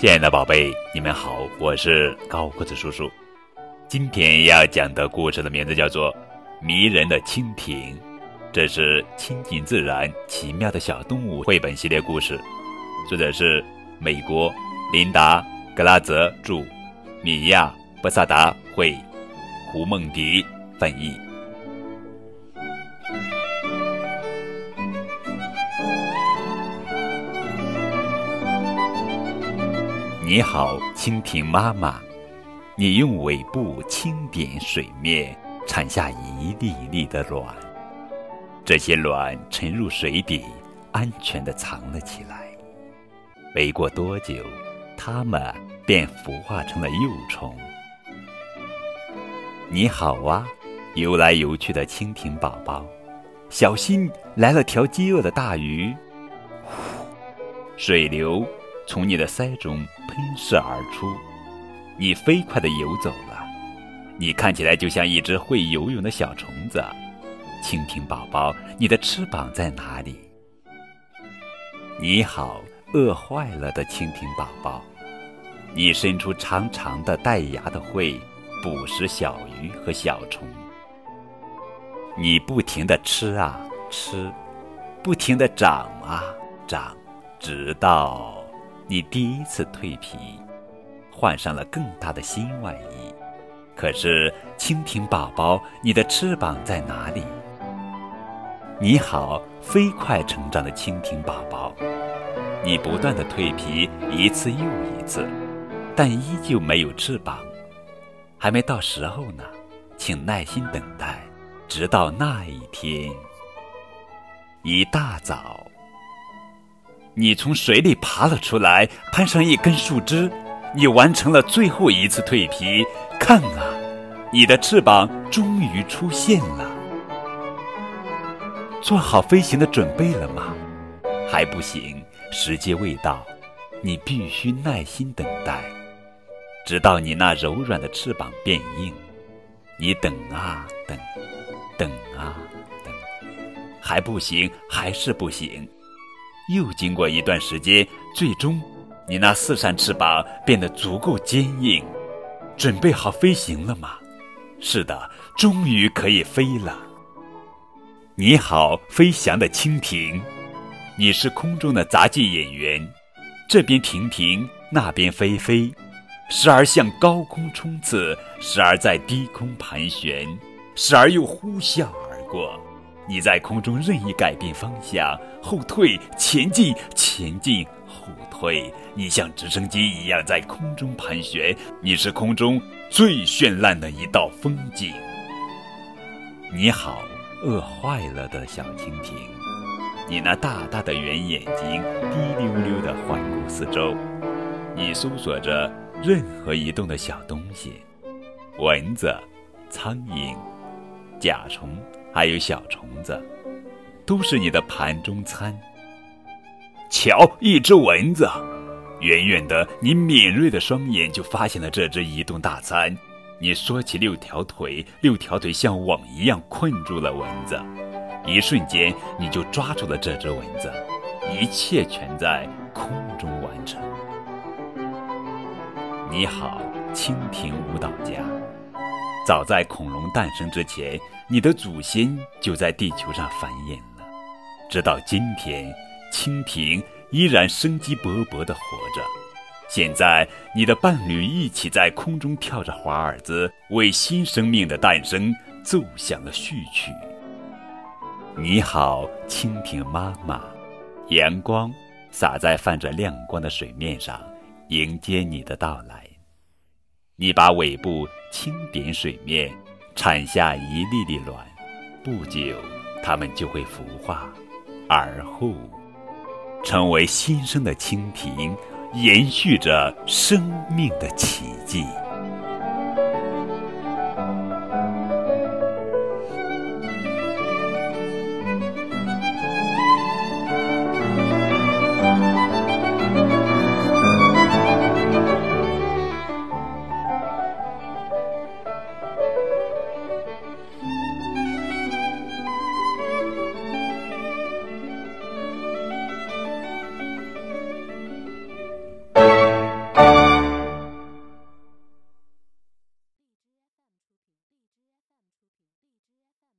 亲爱的宝贝，你们好，我是高个子叔叔。今天要讲的故事的名字叫做《迷人的蜻蜓》，这是亲近自然、奇妙的小动物绘本系列故事，作者是美国琳达·格拉泽著，米亚·波萨达绘，胡梦迪翻译。你好，蜻蜓妈妈，你用尾部轻点水面，产下一粒一粒的卵。这些卵沉入水底，安全地藏了起来。没过多久，它们便孵化成了幼虫。你好啊，游来游去的蜻蜓宝宝，小心来了条饥饿的大鱼。水流。从你的腮中喷射而出，你飞快地游走了。你看起来就像一只会游泳的小虫子。蜻蜓宝宝，你的翅膀在哪里？你好，饿坏了的蜻蜓宝宝，你伸出长长的带牙的喙，捕食小鱼和小虫。你不停地吃啊吃，不停地长啊长，直到。你第一次蜕皮，换上了更大的新外衣。可是，蜻蜓宝宝，你的翅膀在哪里？你好，飞快成长的蜻蜓宝宝，你不断的蜕皮，一次又一次，但依旧没有翅膀。还没到时候呢，请耐心等待，直到那一天。一大早。你从水里爬了出来，攀上一根树枝，你完成了最后一次蜕皮。看啊，你的翅膀终于出现了。做好飞行的准备了吗？还不行，时间未到。你必须耐心等待，直到你那柔软的翅膀变硬。你等啊等，等啊等，还不行，还是不行。又经过一段时间，最终，你那四扇翅膀变得足够坚硬，准备好飞行了吗？是的，终于可以飞了。你好，飞翔的蜻蜓，你是空中的杂技演员，这边停停，那边飞飞，时而向高空冲刺，时而在低空盘旋，时而又呼啸而过。你在空中任意改变方向，后退、前进、前进、后退。你像直升机一样在空中盘旋。你是空中最绚烂的一道风景。你好，饿坏了的小蜻蜓。你那大大的圆眼睛滴溜溜地环顾四周。你搜索着任何移动的小东西，蚊子、苍蝇、甲虫。还有小虫子，都是你的盘中餐。瞧，一只蚊子，远远的，你敏锐的双眼就发现了这只移动大餐。你缩起六条腿，六条腿像网一样困住了蚊子。一瞬间，你就抓住了这只蚊子。一切全在空中完成。你好，蜻蜓舞蹈家。早在恐龙诞生之前，你的祖先就在地球上繁衍了。直到今天，蜻蜓依然生机勃勃地活着。现在，你的伴侣一起在空中跳着华尔兹，为新生命的诞生奏响了序曲。你好，蜻蜓妈妈。阳光洒在泛着亮光的水面上，迎接你的到来。你把尾部轻点水面，产下一粒粒卵，不久，它们就会孵化，而后，成为新生的蜻蜓，延续着生命的奇迹。